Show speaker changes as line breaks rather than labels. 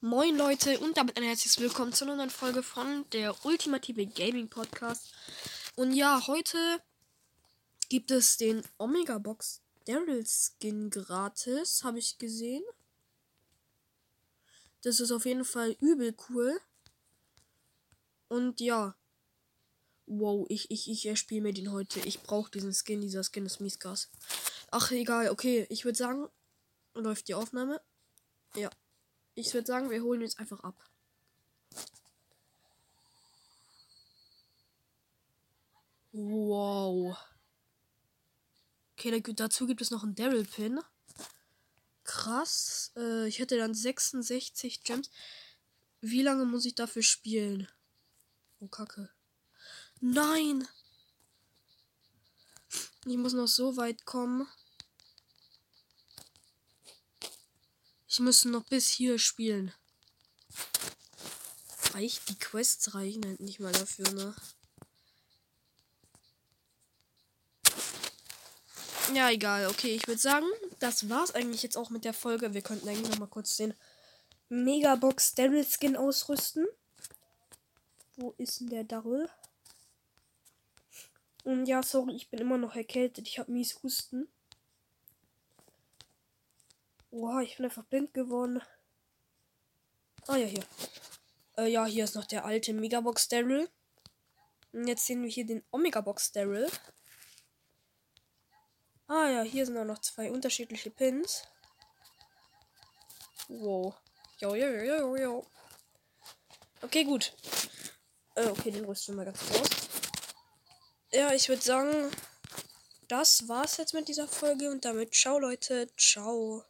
Moin Leute und damit ein herzliches Willkommen zu einer neuen Folge von der Ultimative Gaming Podcast. Und ja, heute gibt es den Omega Box Daryl Skin gratis, habe ich gesehen. Das ist auf jeden Fall übel cool. Und ja. Wow, ich, ich, ich erspiele mir den heute. Ich brauche diesen Skin. Dieser Skin ist Miesgas. Ach, egal. Okay, ich würde sagen, läuft die Aufnahme. Ja. Ich würde sagen, wir holen jetzt einfach ab. Wow. Okay, dazu gibt es noch einen Daryl Pin. Krass. Äh, ich hätte dann 66 Gems. Wie lange muss ich dafür spielen? Oh, Kacke. Nein! Ich muss noch so weit kommen. Ich muss noch bis hier spielen. Reicht die Quests reichen halt nicht mal dafür, ne? Ja, egal. Okay, ich würde sagen, das war's eigentlich jetzt auch mit der Folge. Wir könnten eigentlich noch mal kurz den Megabox Daryl Skin ausrüsten. Wo ist denn der Daryl? Und ja, sorry, ich bin immer noch erkältet. Ich habe mies Husten. Oha, ich bin einfach blind geworden. Ah ja, hier. Äh, ja, hier ist noch der alte Megabox Daryl. Und jetzt sehen wir hier den Omega Box Daryl. Ah ja, hier sind auch noch zwei unterschiedliche Pins. Wow. Jo, jo, jo, jo, jo. Okay, gut. Äh, okay, den rüsten wir mal ganz kurz. Ja, ich würde sagen, das war's jetzt mit dieser Folge und damit ciao Leute, ciao.